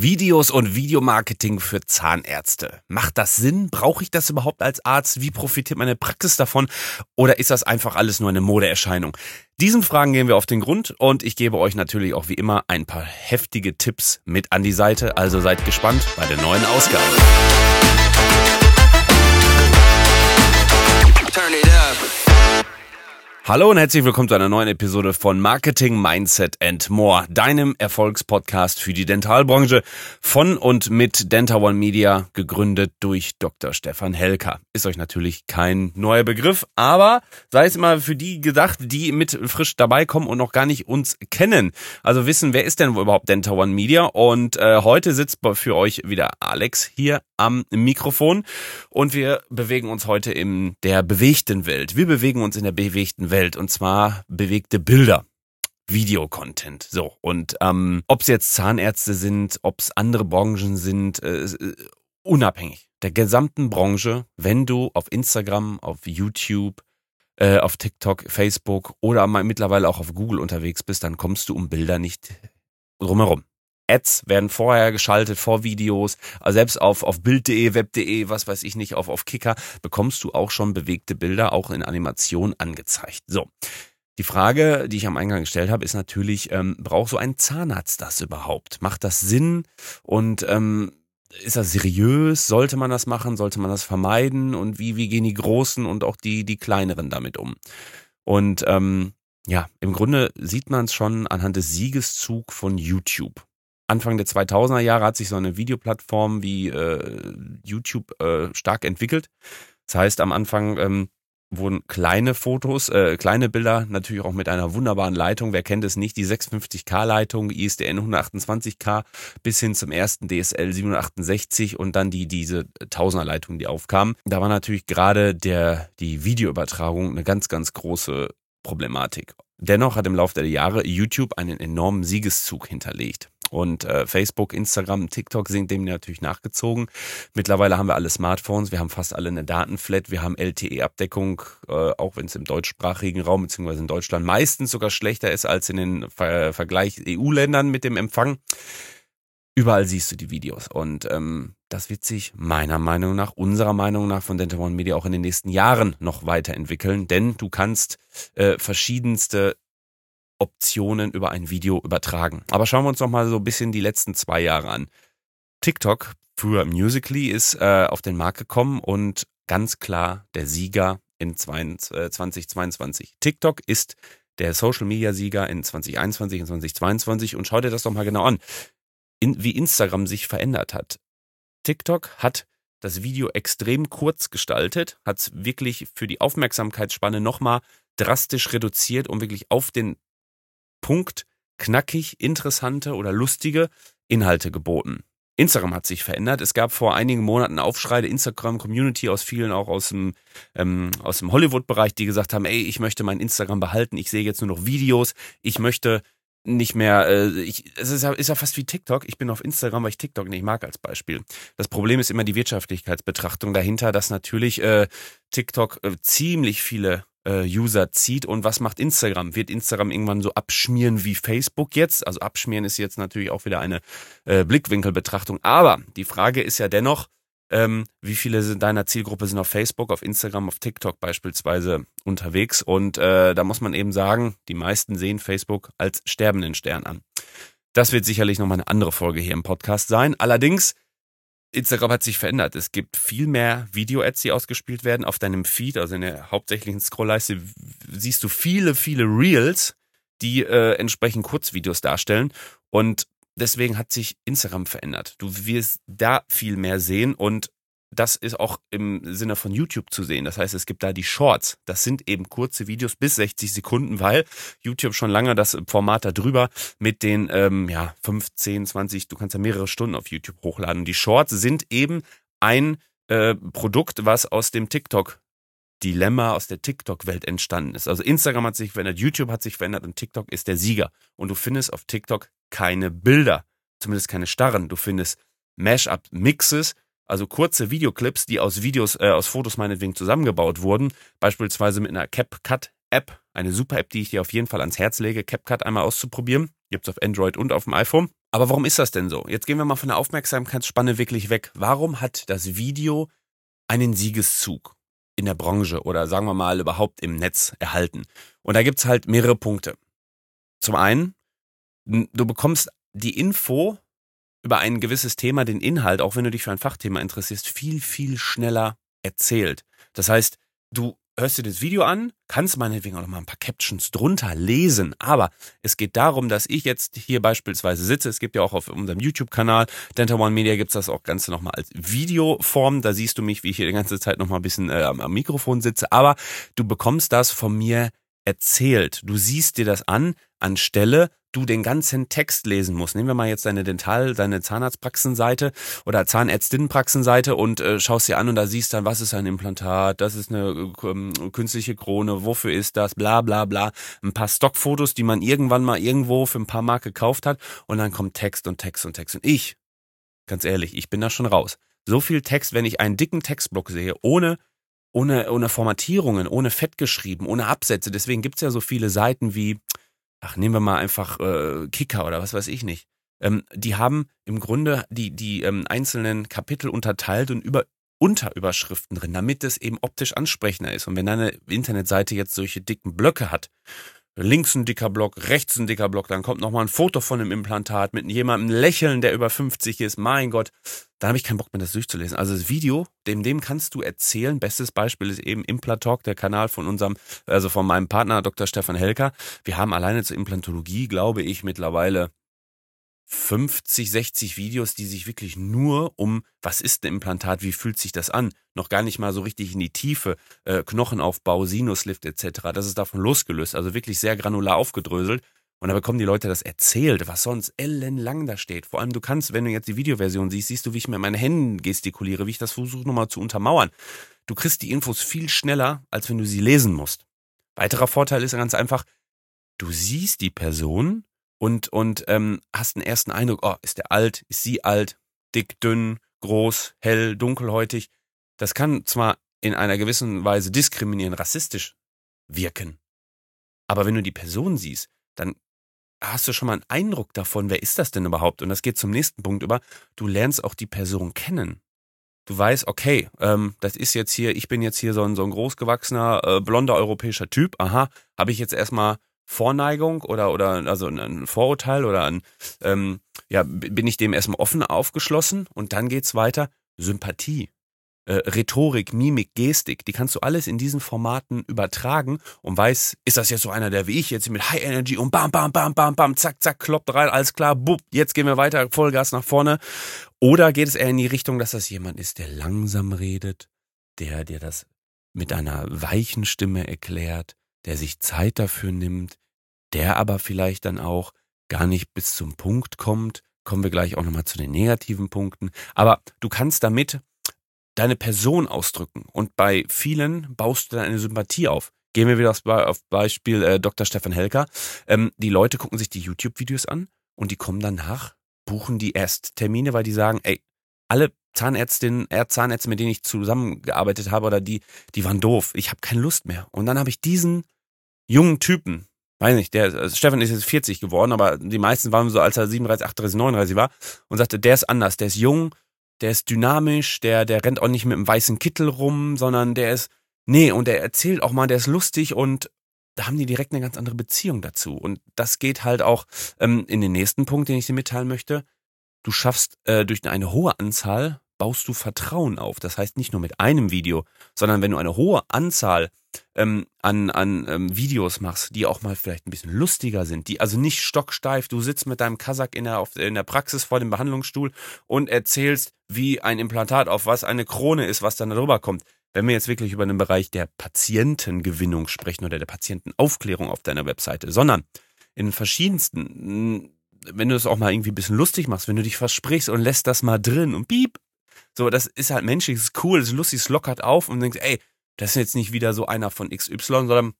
Videos und Videomarketing für Zahnärzte. Macht das Sinn? Brauche ich das überhaupt als Arzt? Wie profitiert meine Praxis davon? Oder ist das einfach alles nur eine Modeerscheinung? Diesen Fragen gehen wir auf den Grund und ich gebe euch natürlich auch wie immer ein paar heftige Tipps mit an die Seite. Also seid gespannt bei der neuen Ausgabe. Hallo und herzlich willkommen zu einer neuen Episode von Marketing, Mindset and More, deinem Erfolgspodcast für die Dentalbranche von und mit Dental One Media, gegründet durch Dr. Stefan Helker. Ist euch natürlich kein neuer Begriff, aber sei es immer für die gedacht, die mit frisch dabei kommen und noch gar nicht uns kennen. Also wissen, wer ist denn überhaupt Dental One Media? Und äh, heute sitzt für euch wieder Alex hier am Mikrofon und wir bewegen uns heute in der bewegten Welt. Wir bewegen uns in der bewegten Welt. Welt und zwar bewegte Bilder. Videocontent. So. Und ähm, ob es jetzt Zahnärzte sind, ob es andere Branchen sind, äh, äh, unabhängig der gesamten Branche, wenn du auf Instagram, auf YouTube, äh, auf TikTok, Facebook oder mittlerweile auch auf Google unterwegs bist, dann kommst du um Bilder nicht drumherum. Ads werden vorher geschaltet vor Videos, also selbst auf, auf Bild.de, Web.de, was weiß ich nicht, auf, auf Kicker, bekommst du auch schon bewegte Bilder, auch in Animation angezeigt. So. Die Frage, die ich am Eingang gestellt habe, ist natürlich, ähm, braucht so ein Zahnarzt das überhaupt? Macht das Sinn? Und ähm, ist das seriös? Sollte man das machen? Sollte man das vermeiden? Und wie, wie gehen die Großen und auch die, die Kleineren damit um? Und ähm, ja, im Grunde sieht man es schon anhand des Siegeszug von YouTube. Anfang der 2000er Jahre hat sich so eine Videoplattform wie äh, YouTube äh, stark entwickelt. Das heißt, am Anfang ähm, wurden kleine Fotos, äh, kleine Bilder, natürlich auch mit einer wunderbaren Leitung. Wer kennt es nicht? Die 650K-Leitung, ISDN 128K bis hin zum ersten DSL 768 und dann die diese Tausender-Leitung, die aufkam. Da war natürlich gerade der die Videoübertragung eine ganz, ganz große Problematik. Dennoch hat im Laufe der Jahre YouTube einen enormen Siegeszug hinterlegt. Und äh, Facebook, Instagram, TikTok sind dem natürlich nachgezogen. Mittlerweile haben wir alle Smartphones, wir haben fast alle eine Datenflat, wir haben LTE-Abdeckung, äh, auch wenn es im deutschsprachigen Raum bzw. in Deutschland meistens sogar schlechter ist als in den Ver Vergleich EU-Ländern mit dem Empfang. Überall siehst du die Videos und ähm, das wird sich meiner Meinung nach, unserer Meinung nach von Dental One Media auch in den nächsten Jahren noch weiterentwickeln, denn du kannst äh, verschiedenste Optionen über ein Video übertragen. Aber schauen wir uns noch mal so ein bisschen die letzten zwei Jahre an. TikTok, früher Musically, ist äh, auf den Markt gekommen und ganz klar der Sieger in 2022. Äh, TikTok ist der Social Media Sieger in 2021 und 2022 und schau dir das doch mal genau an, in, wie Instagram sich verändert hat. TikTok hat das Video extrem kurz gestaltet, hat wirklich für die Aufmerksamkeitsspanne nochmal drastisch reduziert, um wirklich auf den Punkt knackig, interessante oder lustige Inhalte geboten. Instagram hat sich verändert. Es gab vor einigen Monaten Aufschrei der Instagram-Community aus vielen, auch aus dem, ähm, dem Hollywood-Bereich, die gesagt haben, ey, ich möchte mein Instagram behalten, ich sehe jetzt nur noch Videos, ich möchte nicht mehr, äh, ich, es ist ja, ist ja fast wie TikTok. Ich bin auf Instagram, weil ich TikTok nicht mag als Beispiel. Das Problem ist immer die Wirtschaftlichkeitsbetrachtung dahinter, dass natürlich äh, TikTok äh, ziemlich viele äh, User zieht. Und was macht Instagram? Wird Instagram irgendwann so abschmieren wie Facebook jetzt? Also abschmieren ist jetzt natürlich auch wieder eine äh, Blickwinkelbetrachtung. Aber die Frage ist ja dennoch, ähm, wie viele deiner Zielgruppe sind auf Facebook, auf Instagram, auf TikTok beispielsweise unterwegs. Und äh, da muss man eben sagen, die meisten sehen Facebook als sterbenden Stern an. Das wird sicherlich nochmal eine andere Folge hier im Podcast sein. Allerdings Instagram hat sich verändert. Es gibt viel mehr Video-Ads, die ausgespielt werden. Auf deinem Feed, also in der hauptsächlichen Scrollleiste, siehst du viele, viele Reels, die äh, entsprechend Kurzvideos darstellen. Und deswegen hat sich Instagram verändert. Du wirst da viel mehr sehen und das ist auch im Sinne von YouTube zu sehen. Das heißt, es gibt da die Shorts. Das sind eben kurze Videos bis 60 Sekunden, weil YouTube schon lange das Format da drüber mit den ähm, ja, 15, 20, du kannst ja mehrere Stunden auf YouTube hochladen. Und die Shorts sind eben ein äh, Produkt, was aus dem TikTok Dilemma aus der TikTok-Welt entstanden ist. Also Instagram hat sich verändert, YouTube hat sich verändert und TikTok ist der Sieger. Und du findest auf TikTok keine Bilder, zumindest keine starren. Du findest Mash-up-Mixes, also kurze Videoclips, die aus Videos, äh, aus Fotos meinetwegen zusammengebaut wurden, beispielsweise mit einer CapCut-App, eine super App, die ich dir auf jeden Fall ans Herz lege, CapCut einmal auszuprobieren. Gibt's auf Android und auf dem iPhone. Aber warum ist das denn so? Jetzt gehen wir mal von der Aufmerksamkeitsspanne wirklich weg. Warum hat das Video einen Siegeszug in der Branche oder sagen wir mal überhaupt im Netz erhalten? Und da gibt's halt mehrere Punkte. Zum einen, du bekommst die Info über ein gewisses Thema, den Inhalt, auch wenn du dich für ein Fachthema interessierst, viel, viel schneller erzählt. Das heißt, du hörst dir das Video an, kannst meinetwegen auch noch mal ein paar Captions drunter lesen, aber es geht darum, dass ich jetzt hier beispielsweise sitze. Es gibt ja auch auf unserem YouTube-Kanal Dental One Media gibt's das auch Ganze noch mal als Videoform. Da siehst du mich, wie ich hier die ganze Zeit noch mal ein bisschen äh, am Mikrofon sitze, aber du bekommst das von mir erzählt. Du siehst dir das an, anstelle du den ganzen Text lesen musst. Nehmen wir mal jetzt deine Dental, deine Zahnarztpraxenseite oder Zahnärztinnenpraxenseite und äh, schaust dir an und da siehst dann, was ist ein Implantat, das ist eine äh, künstliche Krone, wofür ist das, bla bla bla. Ein paar Stockfotos, die man irgendwann mal irgendwo für ein paar Mark gekauft hat und dann kommt Text und Text und Text. Und ich, ganz ehrlich, ich bin da schon raus. So viel Text, wenn ich einen dicken Textblock sehe, ohne ohne, ohne Formatierungen, ohne Fett geschrieben, ohne Absätze. Deswegen gibt's ja so viele Seiten wie ach, nehmen wir mal einfach äh, Kicker oder was weiß ich nicht. Ähm, die haben im Grunde die, die ähm, einzelnen Kapitel unterteilt und über Unterüberschriften drin, damit es eben optisch ansprechender ist. Und wenn deine Internetseite jetzt solche dicken Blöcke hat, links ein dicker Block, rechts ein dicker Block, dann kommt nochmal ein Foto von einem Implantat mit jemandem lächeln, der über 50 ist, mein Gott, dann habe ich keinen Bock mehr, das durchzulesen. Also das Video, dem, dem kannst du erzählen. Bestes Beispiel ist eben Implantalk, der Kanal von unserem, also von meinem Partner Dr. Stefan Helker. Wir haben alleine zur Implantologie, glaube ich, mittlerweile 50, 60 Videos, die sich wirklich nur um, was ist ein Implantat, wie fühlt sich das an, noch gar nicht mal so richtig in die Tiefe, äh, Knochenaufbau, Sinuslift etc. Das ist davon losgelöst, also wirklich sehr granular aufgedröselt. Und da bekommen die Leute das erzählt, was sonst ellenlang da steht. Vor allem, du kannst, wenn du jetzt die Videoversion siehst, siehst du, wie ich mit meinen Händen gestikuliere, wie ich das versuche nochmal zu untermauern. Du kriegst die Infos viel schneller, als wenn du sie lesen musst. Weiterer Vorteil ist ganz einfach, du siehst die Person und, und ähm, hast einen ersten Eindruck, oh, ist der alt, ist sie alt, dick, dünn, groß, hell, dunkelhäutig. Das kann zwar in einer gewissen Weise diskriminieren, rassistisch wirken. Aber wenn du die Person siehst, dann hast du schon mal einen Eindruck davon, wer ist das denn überhaupt? Und das geht zum nächsten Punkt über. Du lernst auch die Person kennen. Du weißt, okay, ähm, das ist jetzt hier, ich bin jetzt hier so ein, so ein großgewachsener, äh, blonder europäischer Typ. Aha, habe ich jetzt erstmal Vorneigung oder oder also ein Vorurteil oder ein ähm, ja bin ich dem erstmal offen aufgeschlossen und dann geht's weiter Sympathie äh, Rhetorik, Mimik, Gestik, die kannst du alles in diesen Formaten übertragen und weiß, ist das jetzt so einer, der wie ich jetzt mit High Energy und bam, bam, bam, bam, bam, zack, zack, kloppt rein, alles klar, bup, jetzt gehen wir weiter, Vollgas nach vorne. Oder geht es eher in die Richtung, dass das jemand ist, der langsam redet, der dir das mit einer weichen Stimme erklärt, der sich Zeit dafür nimmt, der aber vielleicht dann auch gar nicht bis zum Punkt kommt. Kommen wir gleich auch nochmal zu den negativen Punkten. Aber du kannst damit deine Person ausdrücken und bei vielen baust du dann eine Sympathie auf. Gehen wir wieder auf Beispiel äh, Dr. Stefan Helker. Ähm, die Leute gucken sich die YouTube-Videos an und die kommen danach, buchen die erst Termine, weil die sagen, ey, alle Zahnärztinnen, äh, Zahnärzte, mit denen ich zusammengearbeitet habe oder die, die waren doof. Ich habe keine Lust mehr. Und dann habe ich diesen jungen Typen, weiß nicht, der also Stefan ist jetzt 40 geworden, aber die meisten waren so, als er 37, 38, 39 war und sagte, der ist anders, der ist jung, der ist dynamisch, der, der rennt auch nicht mit einem weißen Kittel rum, sondern der ist, nee, und der erzählt auch mal, der ist lustig und da haben die direkt eine ganz andere Beziehung dazu. Und das geht halt auch ähm, in den nächsten Punkt, den ich dir mitteilen möchte. Du schaffst äh, durch eine hohe Anzahl baust du Vertrauen auf. Das heißt nicht nur mit einem Video, sondern wenn du eine hohe Anzahl ähm, an, an ähm, Videos machst, die auch mal vielleicht ein bisschen lustiger sind, die also nicht stocksteif, du sitzt mit deinem Kasach in der, auf, in der Praxis vor dem Behandlungsstuhl und erzählst, wie ein Implantat auf was eine Krone ist, was dann darüber kommt. Wenn wir jetzt wirklich über den Bereich der Patientengewinnung sprechen oder der Patientenaufklärung auf deiner Webseite, sondern in verschiedensten, wenn du es auch mal irgendwie ein bisschen lustig machst, wenn du dich versprichst und lässt das mal drin und piep, so, das ist halt menschlich, das ist cool, das ist lustig, es lockert auf und denkst, ey, das ist jetzt nicht wieder so einer von XY, sondern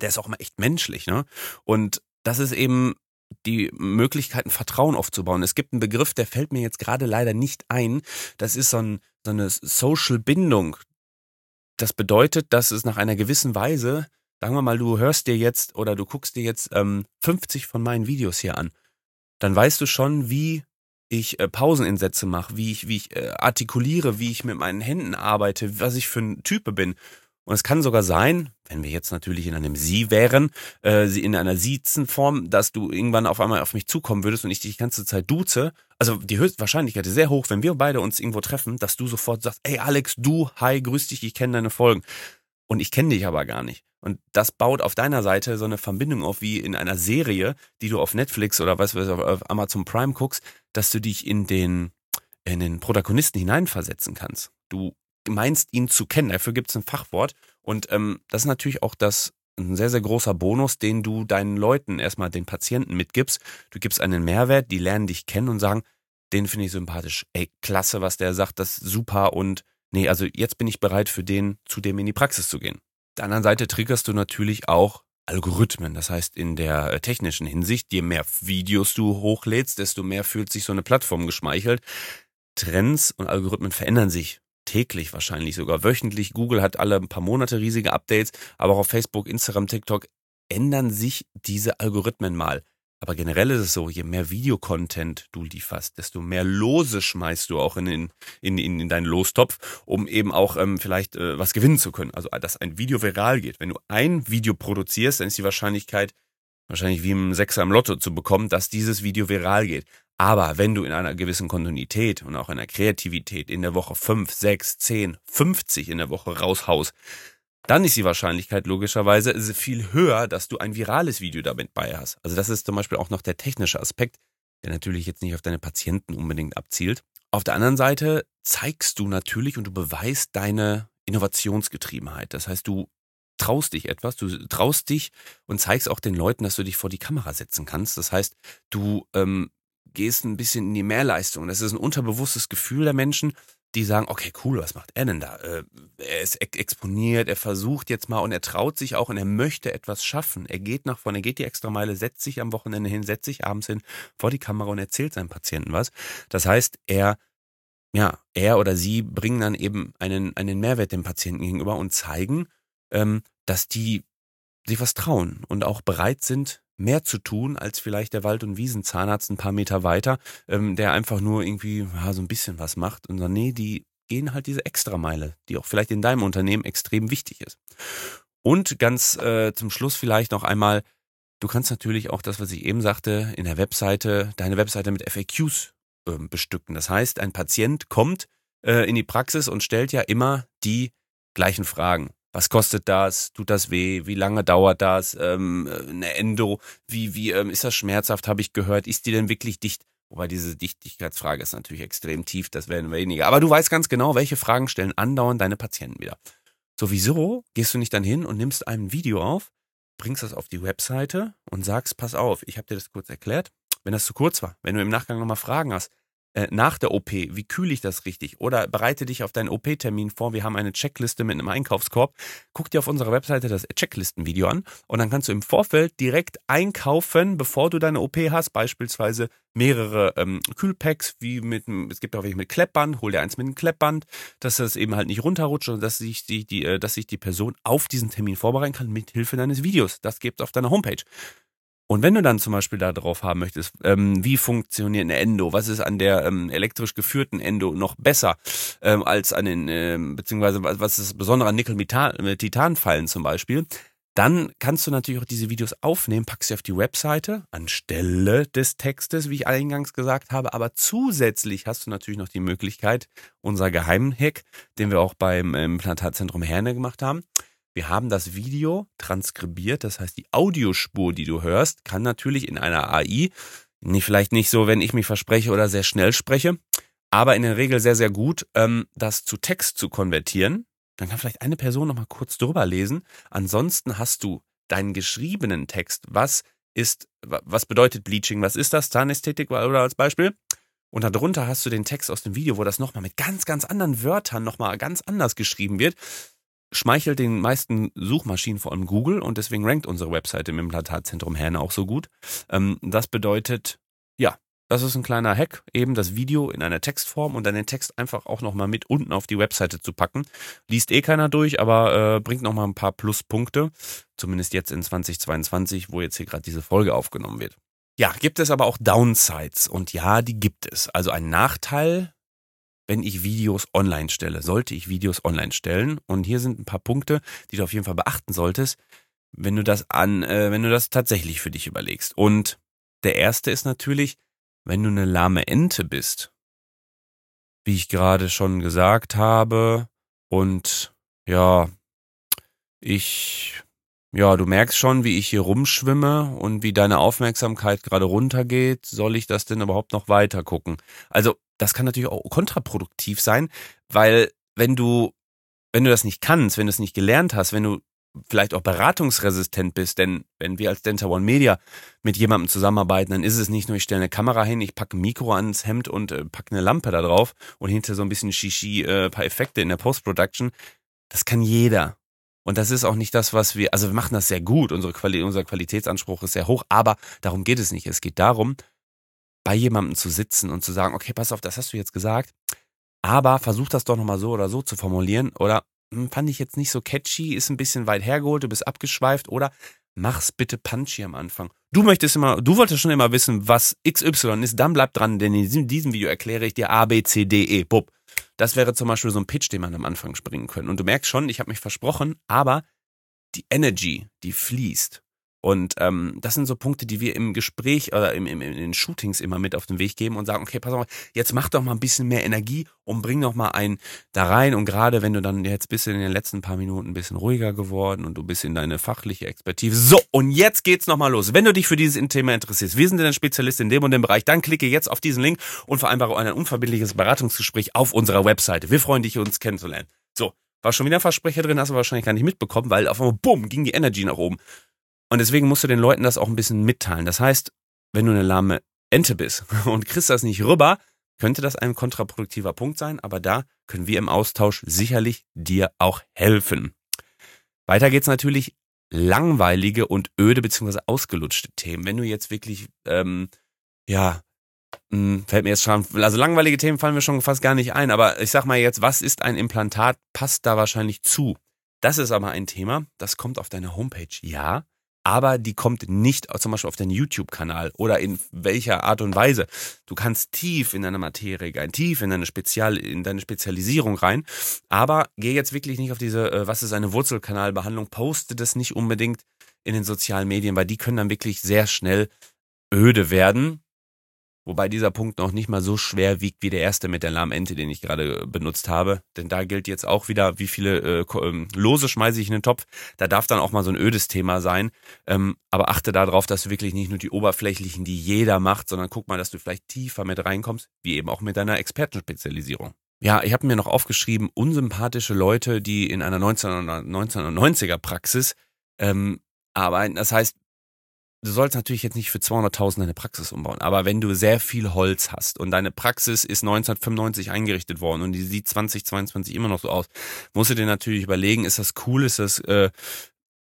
der ist auch mal echt menschlich, ne? Und das ist eben die Möglichkeit, ein Vertrauen aufzubauen. Es gibt einen Begriff, der fällt mir jetzt gerade leider nicht ein. Das ist so, ein, so eine Social Bindung. Das bedeutet, dass es nach einer gewissen Weise, sagen wir mal, du hörst dir jetzt oder du guckst dir jetzt ähm, 50 von meinen Videos hier an dann weißt du schon, wie ich äh, Pauseninsätze mache, wie ich, wie ich äh, artikuliere, wie ich mit meinen Händen arbeite, was ich für ein Type bin. Und es kann sogar sein, wenn wir jetzt natürlich in einem Sie wären, äh, in einer Siezenform, dass du irgendwann auf einmal auf mich zukommen würdest und ich dich die ganze Zeit duze. Also die Höchstwahrscheinlichkeit ist sehr hoch, wenn wir beide uns irgendwo treffen, dass du sofort sagst, ey Alex, du, hi, grüß dich, ich kenne deine Folgen. Und ich kenne dich aber gar nicht. Und das baut auf deiner Seite so eine Verbindung auf wie in einer Serie, die du auf Netflix oder was weiß auf Amazon Prime guckst, dass du dich in den, in den Protagonisten hineinversetzen kannst. Du meinst ihn zu kennen. Dafür gibt es ein Fachwort. Und ähm, das ist natürlich auch das ein sehr, sehr großer Bonus, den du deinen Leuten, erstmal den Patienten mitgibst. Du gibst einen Mehrwert, die lernen dich kennen und sagen, den finde ich sympathisch. Ey, klasse, was der sagt, das ist super und nee, also jetzt bin ich bereit für den, zu dem in die Praxis zu gehen. Der anderen Seite triggerst du natürlich auch Algorithmen. Das heißt, in der äh, technischen Hinsicht, je mehr Videos du hochlädst, desto mehr fühlt sich so eine Plattform geschmeichelt. Trends und Algorithmen verändern sich täglich wahrscheinlich sogar wöchentlich. Google hat alle ein paar Monate riesige Updates, aber auch auf Facebook, Instagram, TikTok ändern sich diese Algorithmen mal. Aber generell ist es so, je mehr Videocontent du lieferst, desto mehr Lose schmeißt du auch in, in, in, in deinen Lostopf, um eben auch ähm, vielleicht äh, was gewinnen zu können. Also, dass ein Video viral geht. Wenn du ein Video produzierst, dann ist die Wahrscheinlichkeit wahrscheinlich wie im Sechser im Lotto zu bekommen, dass dieses Video viral geht. Aber wenn du in einer gewissen Kontinuität und auch einer Kreativität in der Woche 5, 6, 10, 50 in der Woche raushaust, dann ist die Wahrscheinlichkeit logischerweise viel höher, dass du ein virales Video damit bei hast. Also das ist zum Beispiel auch noch der technische Aspekt, der natürlich jetzt nicht auf deine Patienten unbedingt abzielt. Auf der anderen Seite zeigst du natürlich und du beweist deine Innovationsgetriebenheit. Das heißt, du traust dich etwas, du traust dich und zeigst auch den Leuten, dass du dich vor die Kamera setzen kannst. Das heißt, du ähm, gehst ein bisschen in die Mehrleistung. Das ist ein unterbewusstes Gefühl der Menschen, die sagen, okay, cool, was macht er denn da? Äh, er ist exponiert, er versucht jetzt mal und er traut sich auch und er möchte etwas schaffen. Er geht nach vorne, er geht die extra Meile, setzt sich am Wochenende hin, setzt sich abends hin vor die Kamera und erzählt seinem Patienten was. Das heißt, er, ja, er oder sie bringen dann eben einen, einen Mehrwert dem Patienten gegenüber und zeigen, ähm, dass die sich was trauen und auch bereit sind, mehr zu tun als vielleicht der Wald- und Wiesenzahnarzt ein paar Meter weiter, ähm, der einfach nur irgendwie ja, so ein bisschen was macht. Und dann, nee, die gehen halt diese Extrameile, die auch vielleicht in deinem Unternehmen extrem wichtig ist. Und ganz äh, zum Schluss vielleicht noch einmal, du kannst natürlich auch das, was ich eben sagte, in der Webseite, deine Webseite mit FAQs äh, bestücken. Das heißt, ein Patient kommt äh, in die Praxis und stellt ja immer die gleichen Fragen was kostet das, tut das weh, wie lange dauert das, ähm, eine Endo, wie, wie ähm, ist das schmerzhaft, habe ich gehört, ist die denn wirklich dicht? Wobei diese Dichtigkeitsfrage ist natürlich extrem tief, das werden weniger. Aber du weißt ganz genau, welche Fragen stellen andauernd deine Patienten wieder. Sowieso gehst du nicht dann hin und nimmst ein Video auf, bringst das auf die Webseite und sagst, pass auf, ich habe dir das kurz erklärt. Wenn das zu kurz war, wenn du im Nachgang nochmal Fragen hast, äh, nach der OP, wie kühle ich das richtig? Oder bereite dich auf deinen OP-Termin vor. Wir haben eine Checkliste mit einem Einkaufskorb. Guck dir auf unserer Webseite das Checklisten-Video an und dann kannst du im Vorfeld direkt einkaufen, bevor du deine OP hast. Beispielsweise mehrere ähm, Kühlpacks, wie mit, es gibt auch welche mit Kleppband, hol dir eins mit einem Kleppband, dass das eben halt nicht runterrutscht und dass sich die, die, äh, dass sich die Person auf diesen Termin vorbereiten kann mit Hilfe deines Videos. Das gibt es auf deiner Homepage. Und wenn du dann zum Beispiel da drauf haben möchtest, ähm, wie funktioniert eine Endo, was ist an der ähm, elektrisch geführten Endo noch besser ähm, als an den, ähm, beziehungsweise was ist das Besondere an Nickel-Titan-Fallen zum Beispiel, dann kannst du natürlich auch diese Videos aufnehmen, packst sie auf die Webseite anstelle des Textes, wie ich eingangs gesagt habe. Aber zusätzlich hast du natürlich noch die Möglichkeit, unser geheimen Hack, den wir auch beim Implantatzentrum Herne gemacht haben, wir haben das Video transkribiert, das heißt, die Audiospur, die du hörst, kann natürlich in einer AI, nicht, vielleicht nicht so, wenn ich mich verspreche oder sehr schnell spreche, aber in der Regel sehr, sehr gut, ähm, das zu Text zu konvertieren. Dann kann vielleicht eine Person nochmal kurz drüber lesen. Ansonsten hast du deinen geschriebenen Text. Was ist, was bedeutet Bleaching? Was ist das? Zahnästhetik oder als Beispiel? Und darunter hast du den Text aus dem Video, wo das nochmal mit ganz, ganz anderen Wörtern nochmal ganz anders geschrieben wird schmeichelt den meisten Suchmaschinen, vor allem Google, und deswegen rankt unsere Webseite im Implantatzentrum Herne auch so gut. Ähm, das bedeutet, ja, das ist ein kleiner Hack, eben das Video in einer Textform und dann den Text einfach auch nochmal mit unten auf die Webseite zu packen. Liest eh keiner durch, aber äh, bringt nochmal ein paar Pluspunkte, zumindest jetzt in 2022, wo jetzt hier gerade diese Folge aufgenommen wird. Ja, gibt es aber auch Downsides und ja, die gibt es. Also ein Nachteil, wenn ich Videos online stelle, sollte ich Videos online stellen und hier sind ein paar Punkte, die du auf jeden Fall beachten solltest, wenn du das an, äh, wenn du das tatsächlich für dich überlegst. Und der erste ist natürlich, wenn du eine lahme Ente bist, wie ich gerade schon gesagt habe und ja, ich ja, du merkst schon, wie ich hier rumschwimme und wie deine Aufmerksamkeit gerade runtergeht. Soll ich das denn überhaupt noch weiter gucken? Also, das kann natürlich auch kontraproduktiv sein, weil wenn du, wenn du das nicht kannst, wenn du es nicht gelernt hast, wenn du vielleicht auch beratungsresistent bist, denn wenn wir als Denta One Media mit jemandem zusammenarbeiten, dann ist es nicht nur, ich stelle eine Kamera hin, ich packe ein Mikro ans Hemd und äh, packe eine Lampe da drauf und hinter so ein bisschen Shishi, äh, paar Effekte in der Post-Production. Das kann jeder. Und das ist auch nicht das, was wir, also wir machen das sehr gut, unsere Quali unser Qualitätsanspruch ist sehr hoch, aber darum geht es nicht. Es geht darum, bei jemandem zu sitzen und zu sagen, okay, pass auf, das hast du jetzt gesagt, aber versuch das doch nochmal so oder so zu formulieren oder hm, fand ich jetzt nicht so catchy, ist ein bisschen weit hergeholt, du bist abgeschweift oder mach's bitte punchy am Anfang. Du möchtest immer, du wolltest schon immer wissen, was XY ist, dann bleib dran, denn in diesem, Video erkläre ich dir A, B, C, D, E, Bub. Das wäre zum Beispiel so ein Pitch, den man am Anfang springen können. Und du merkst schon, ich habe mich versprochen, aber die Energy, die fließt. Und ähm, das sind so Punkte, die wir im Gespräch oder im, im, in den Shootings immer mit auf den Weg geben und sagen, okay, pass auf, jetzt mach doch mal ein bisschen mehr Energie und bring doch mal einen da rein. Und gerade wenn du dann jetzt bist in den letzten paar Minuten ein bisschen ruhiger geworden und du bist in deine fachliche Expertise. So, und jetzt geht's nochmal los. Wenn du dich für dieses Thema interessierst, wir sind denn Spezialist in dem und dem Bereich, dann klicke jetzt auf diesen Link und vereinbare ein unverbindliches Beratungsgespräch auf unserer Webseite. Wir freuen dich, uns kennenzulernen. So, war schon wieder ein Versprecher drin, hast du wahrscheinlich gar nicht mitbekommen, weil auf einmal, bumm, ging die Energy nach oben. Und deswegen musst du den Leuten das auch ein bisschen mitteilen. Das heißt, wenn du eine lahme Ente bist und kriegst das nicht rüber, könnte das ein kontraproduktiver Punkt sein, aber da können wir im Austausch sicherlich dir auch helfen. Weiter geht's natürlich langweilige und öde beziehungsweise ausgelutschte Themen. Wenn du jetzt wirklich, ähm, ja, mh, hm, fällt mir jetzt schon, also langweilige Themen fallen mir schon fast gar nicht ein, aber ich sag mal jetzt, was ist ein Implantat, passt da wahrscheinlich zu. Das ist aber ein Thema, das kommt auf deine Homepage, ja, aber die kommt nicht zum Beispiel auf deinen YouTube-Kanal oder in welcher Art und Weise. Du kannst tief in deine Materie gehen, tief in deine Spezial, in deine Spezialisierung rein, aber geh jetzt wirklich nicht auf diese, äh, was ist eine Wurzelkanalbehandlung, poste das nicht unbedingt in den sozialen Medien, weil die können dann wirklich sehr schnell öde werden Wobei dieser Punkt noch nicht mal so schwer wiegt wie der erste mit der Lahmente, den ich gerade benutzt habe. Denn da gilt jetzt auch wieder, wie viele äh, ähm, Lose schmeiße ich in den Topf. Da darf dann auch mal so ein ödes Thema sein. Ähm, aber achte darauf, dass du wirklich nicht nur die oberflächlichen, die jeder macht, sondern guck mal, dass du vielleicht tiefer mit reinkommst, wie eben auch mit deiner Expertenspezialisierung. Ja, ich habe mir noch aufgeschrieben, unsympathische Leute, die in einer 1990er Praxis ähm, arbeiten. Das heißt, du sollst natürlich jetzt nicht für 200.000 deine Praxis umbauen, aber wenn du sehr viel Holz hast und deine Praxis ist 1995 eingerichtet worden und die sieht 2022 immer noch so aus, musst du dir natürlich überlegen, ist das cool, ist das äh,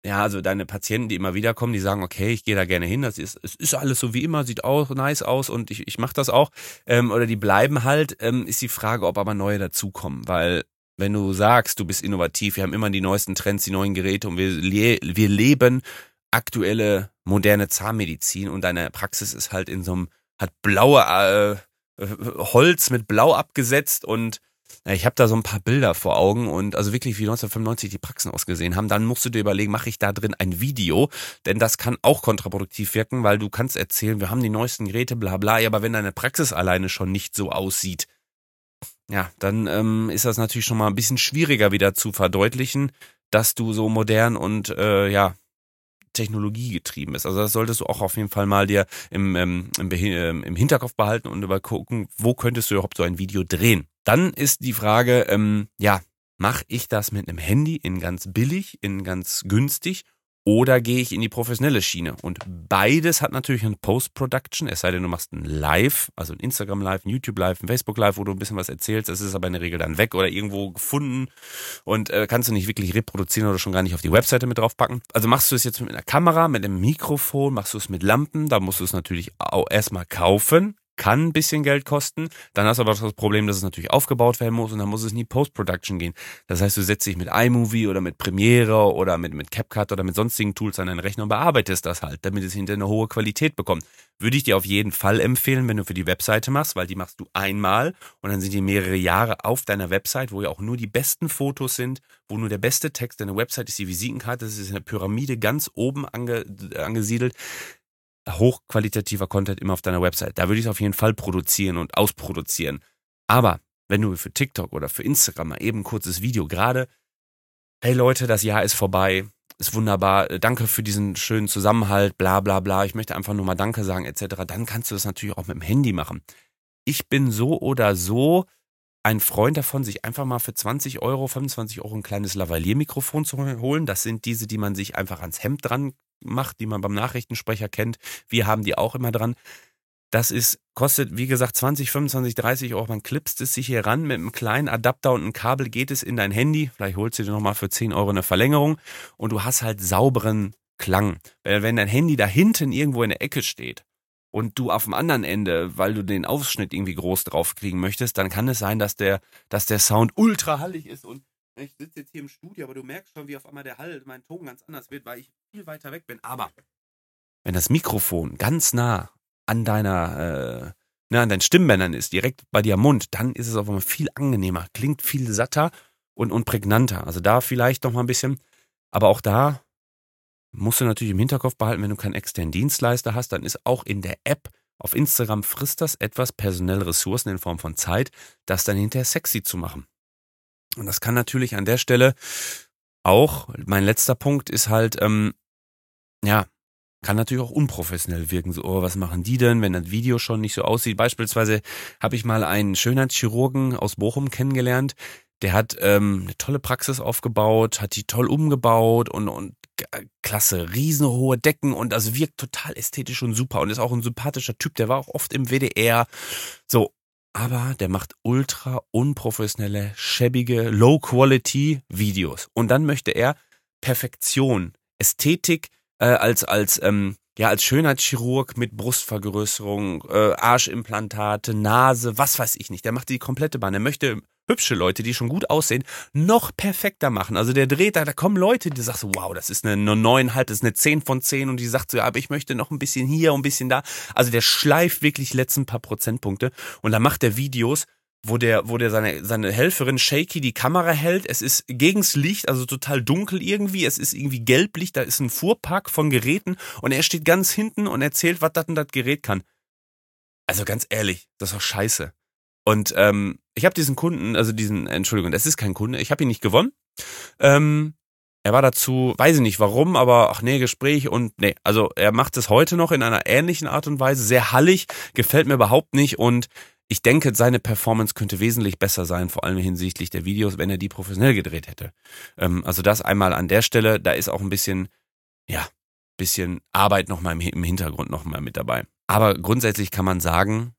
ja, also deine Patienten, die immer wieder kommen, die sagen, okay, ich gehe da gerne hin, das ist, es ist alles so wie immer, sieht auch nice aus und ich, ich mache das auch. Ähm, oder die bleiben halt, ähm, ist die Frage, ob aber neue dazukommen, weil wenn du sagst, du bist innovativ, wir haben immer die neuesten Trends, die neuen Geräte und wir, le wir leben aktuelle moderne Zahnmedizin und deine Praxis ist halt in so einem, hat blaue äh, Holz mit Blau abgesetzt und ja, ich habe da so ein paar Bilder vor Augen und also wirklich wie 1995 die Praxen ausgesehen haben, dann musst du dir überlegen, mache ich da drin ein Video, denn das kann auch kontraproduktiv wirken, weil du kannst erzählen, wir haben die neuesten Geräte, bla bla, aber wenn deine Praxis alleine schon nicht so aussieht, ja, dann ähm, ist das natürlich schon mal ein bisschen schwieriger wieder zu verdeutlichen, dass du so modern und äh, ja Technologie getrieben ist. Also das solltest du auch auf jeden Fall mal dir im, ähm, im, ähm, im Hinterkopf behalten und über gucken, wo könntest du überhaupt so ein Video drehen. Dann ist die Frage, ähm, ja, mache ich das mit einem Handy in ganz billig, in ganz günstig oder gehe ich in die professionelle Schiene? Und beides hat natürlich eine Post-Production, es sei denn, du machst ein Live, also ein Instagram-Live, ein YouTube-Live, ein Facebook-Live, wo du ein bisschen was erzählst. Das ist aber in der Regel dann weg oder irgendwo gefunden und äh, kannst du nicht wirklich reproduzieren oder schon gar nicht auf die Webseite mit draufpacken. Also machst du es jetzt mit einer Kamera, mit einem Mikrofon, machst du es mit Lampen, da musst du es natürlich auch erstmal kaufen. Kann ein bisschen Geld kosten. Dann hast du aber das Problem, dass es natürlich aufgebaut werden muss und dann muss es in die Post-Production gehen. Das heißt, du setzt dich mit iMovie oder mit Premiere oder mit, mit CapCut oder mit sonstigen Tools an deinen Rechner und bearbeitest das halt, damit es hinterher eine hohe Qualität bekommt. Würde ich dir auf jeden Fall empfehlen, wenn du für die Webseite machst, weil die machst du einmal und dann sind die mehrere Jahre auf deiner Website, wo ja auch nur die besten Fotos sind, wo nur der beste Text, deine Website ist die Visitenkarte, das ist eine Pyramide ganz oben ange, angesiedelt hochqualitativer Content immer auf deiner Website. Da würde ich es auf jeden Fall produzieren und ausproduzieren. Aber wenn du für TikTok oder für Instagram mal eben ein kurzes Video gerade, hey Leute, das Jahr ist vorbei, ist wunderbar, danke für diesen schönen Zusammenhalt, bla bla bla, ich möchte einfach nur mal Danke sagen etc., dann kannst du das natürlich auch mit dem Handy machen. Ich bin so oder so ein Freund davon, sich einfach mal für 20 Euro, 25 Euro ein kleines Lavalier-Mikrofon zu holen. Das sind diese, die man sich einfach ans Hemd dran macht, die man beim Nachrichtensprecher kennt. Wir haben die auch immer dran. Das ist, kostet, wie gesagt, 20, 25, 30 Euro. Man klipst es sich hier ran mit einem kleinen Adapter und einem Kabel geht es in dein Handy. Vielleicht holst du dir nochmal für 10 Euro eine Verlängerung und du hast halt sauberen Klang. Wenn dein Handy da hinten irgendwo in der Ecke steht und du auf dem anderen Ende, weil du den Ausschnitt irgendwie groß drauf kriegen möchtest, dann kann es sein, dass der, dass der Sound ultra hallig ist und ich sitze jetzt hier im Studio, aber du merkst schon, wie auf einmal der Hall, mein Ton ganz anders wird, weil ich viel weiter weg bin. Aber wenn das Mikrofon ganz nah an deiner, äh, na, an deinen Stimmbändern ist, direkt bei dir am Mund, dann ist es auf einmal viel angenehmer, klingt viel satter und, und prägnanter. Also da vielleicht noch mal ein bisschen, aber auch da musst du natürlich im Hinterkopf behalten, wenn du keinen externen Dienstleister hast, dann ist auch in der App auf Instagram frisst das etwas personelle Ressourcen in Form von Zeit, das dann hinterher sexy zu machen. Und das kann natürlich an der Stelle auch, mein letzter Punkt ist halt, ähm, ja, kann natürlich auch unprofessionell wirken. So, oh, was machen die denn, wenn das Video schon nicht so aussieht? Beispielsweise habe ich mal einen Schönheitschirurgen aus Bochum kennengelernt. Der hat ähm, eine tolle Praxis aufgebaut, hat die toll umgebaut und, und klasse, riesenhohe Decken und also wirkt total ästhetisch und super und ist auch ein sympathischer Typ. Der war auch oft im WDR. So, aber der macht ultra unprofessionelle, schäbige, Low-Quality-Videos. Und dann möchte er Perfektion, Ästhetik äh, als als ähm, ja als Schönheitschirurg mit Brustvergrößerung, äh, Arschimplantate, Nase, was weiß ich nicht. Der macht die komplette Bahn. Er möchte hübsche Leute, die schon gut aussehen, noch perfekter machen. Also der dreht da, da kommen Leute, die sagen so, wow, das ist eine, 9,5, das ist eine 10 von 10 und die sagt so, ja, aber ich möchte noch ein bisschen hier ein bisschen da. Also der schleift wirklich letzten paar Prozentpunkte und dann macht der Videos, wo der, wo der seine, seine Helferin Shaky die Kamera hält. Es ist gegens Licht, also total dunkel irgendwie. Es ist irgendwie Gelblicht, da ist ein Fuhrpark von Geräten und er steht ganz hinten und erzählt, was das und das Gerät kann. Also ganz ehrlich, das ist doch scheiße. Und ähm, ich habe diesen Kunden, also diesen, Entschuldigung, das ist kein Kunde, ich habe ihn nicht gewonnen. Ähm, er war dazu, weiß ich nicht warum, aber ach nee, Gespräch und nee, also er macht es heute noch in einer ähnlichen Art und Weise, sehr hallig, gefällt mir überhaupt nicht und ich denke, seine Performance könnte wesentlich besser sein, vor allem hinsichtlich der Videos, wenn er die professionell gedreht hätte. Ähm, also das einmal an der Stelle, da ist auch ein bisschen, ja, bisschen Arbeit nochmal im Hintergrund nochmal mit dabei. Aber grundsätzlich kann man sagen,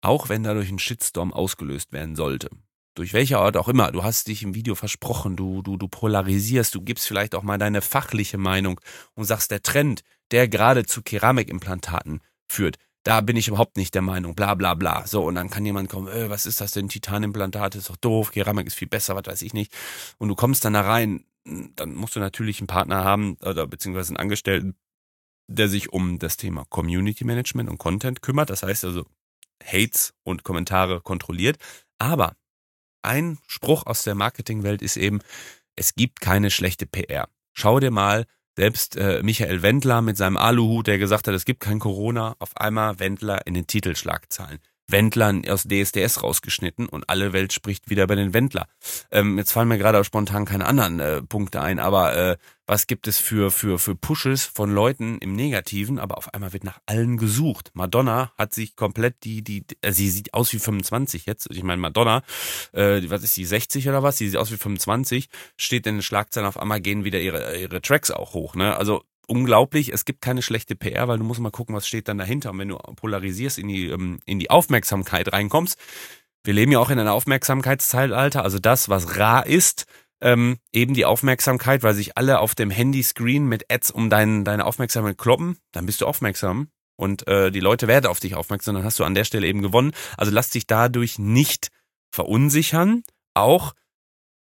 auch wenn dadurch ein Shitstorm ausgelöst werden sollte. Durch welche Art auch immer. Du hast dich im Video versprochen, du, du, du polarisierst, du gibst vielleicht auch mal deine fachliche Meinung und sagst, der Trend, der gerade zu Keramikimplantaten führt, da bin ich überhaupt nicht der Meinung, bla bla bla. So, und dann kann jemand kommen, äh, was ist das denn? Titanimplantat ist doch doof, Keramik ist viel besser, was weiß ich nicht. Und du kommst dann da rein, dann musst du natürlich einen Partner haben oder beziehungsweise einen Angestellten, der sich um das Thema Community Management und Content kümmert. Das heißt also, Hates und Kommentare kontrolliert. Aber ein Spruch aus der Marketingwelt ist eben, es gibt keine schlechte PR. Schau dir mal selbst äh, Michael Wendler mit seinem Aluhut, der gesagt hat, es gibt kein Corona, auf einmal Wendler in den Titelschlagzahlen. Wendler aus DSDS rausgeschnitten und alle Welt spricht wieder über den Wendler. Ähm, jetzt fallen mir gerade auch spontan keine anderen äh, Punkte ein, aber äh, was gibt es für, für, für Pushes von Leuten im Negativen, aber auf einmal wird nach allen gesucht. Madonna hat sich komplett die, die, äh, sie sieht aus wie 25 jetzt. Ich meine, Madonna, äh, was ist die, 60 oder was? Sie sieht aus wie 25, steht in den Schlagzeilen auf einmal gehen wieder ihre, ihre Tracks auch hoch, ne? Also unglaublich. Es gibt keine schlechte PR, weil du musst mal gucken, was steht dann dahinter. Und wenn du polarisierst, in die, ähm, in die Aufmerksamkeit reinkommst, wir leben ja auch in einer Aufmerksamkeitszeitalter, also das, was rar ist, ähm, eben die Aufmerksamkeit, weil sich alle auf dem Handyscreen mit Ads um dein, deine Aufmerksamkeit kloppen, dann bist du aufmerksam. und äh, die Leute werden auf dich aufmerksam, dann hast du an der Stelle eben gewonnen. Also lass dich dadurch nicht verunsichern, auch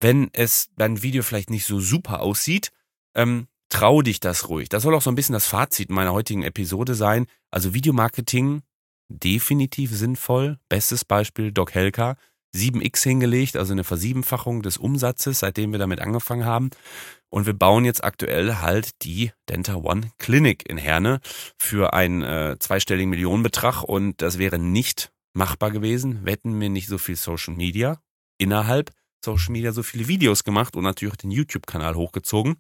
wenn es dein Video vielleicht nicht so super aussieht. Ähm, trau dich das ruhig. Das soll auch so ein bisschen das Fazit meiner heutigen Episode sein. Also Videomarketing definitiv sinnvoll. Bestes Beispiel Doc Helka. 7x hingelegt, also eine Versiebenfachung des Umsatzes, seitdem wir damit angefangen haben. Und wir bauen jetzt aktuell halt die Denta One Clinic in Herne für einen äh, zweistelligen Millionenbetrag und das wäre nicht machbar gewesen, wetten wir nicht so viel Social Media innerhalb Social Media so viele Videos gemacht und natürlich auch den YouTube-Kanal hochgezogen.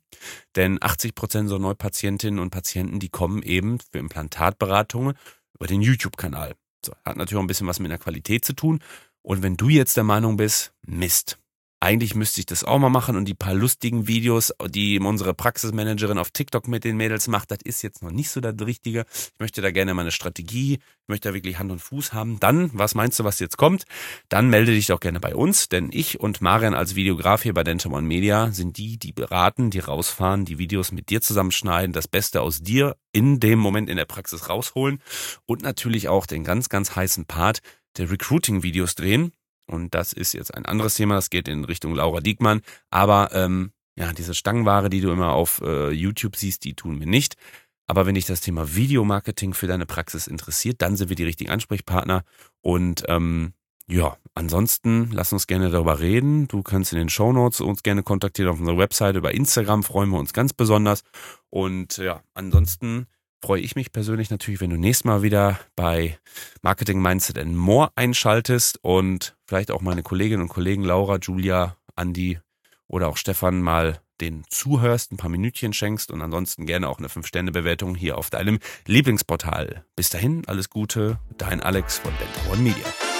Denn 80 Prozent so Neupatientinnen und Patienten, die kommen eben für Implantatberatungen über den YouTube-Kanal. So, hat natürlich auch ein bisschen was mit der Qualität zu tun. Und wenn du jetzt der Meinung bist, Mist, eigentlich müsste ich das auch mal machen und die paar lustigen Videos, die unsere Praxismanagerin auf TikTok mit den Mädels macht, das ist jetzt noch nicht so das Richtige. Ich möchte da gerne meine Strategie, ich möchte da wirklich Hand und Fuß haben. Dann, was meinst du, was jetzt kommt? Dann melde dich doch gerne bei uns, denn ich und Marian als Videograf hier bei Dental One Media sind die, die beraten, die rausfahren, die Videos mit dir zusammenschneiden, das Beste aus dir in dem Moment in der Praxis rausholen und natürlich auch den ganz, ganz heißen Part der Recruiting-Videos drehen und das ist jetzt ein anderes Thema, das geht in Richtung Laura Diekmann. Aber ähm, ja, diese Stangenware, die du immer auf äh, YouTube siehst, die tun wir nicht. Aber wenn dich das Thema Videomarketing für deine Praxis interessiert, dann sind wir die richtigen Ansprechpartner. Und ähm, ja, ansonsten lass uns gerne darüber reden. Du kannst in den Show Notes uns gerne kontaktieren auf unserer Webseite. Über Instagram freuen wir uns ganz besonders. Und ja, ansonsten freue ich mich persönlich natürlich, wenn du nächstes Mal wieder bei Marketing Mindset and More einschaltest und vielleicht auch meine Kolleginnen und Kollegen Laura, Julia, Andi oder auch Stefan mal den zuhörst, ein paar Minütchen schenkst und ansonsten gerne auch eine 5-Sterne-Bewertung hier auf deinem Lieblingsportal. Bis dahin, alles Gute, dein Alex von Dental One Media.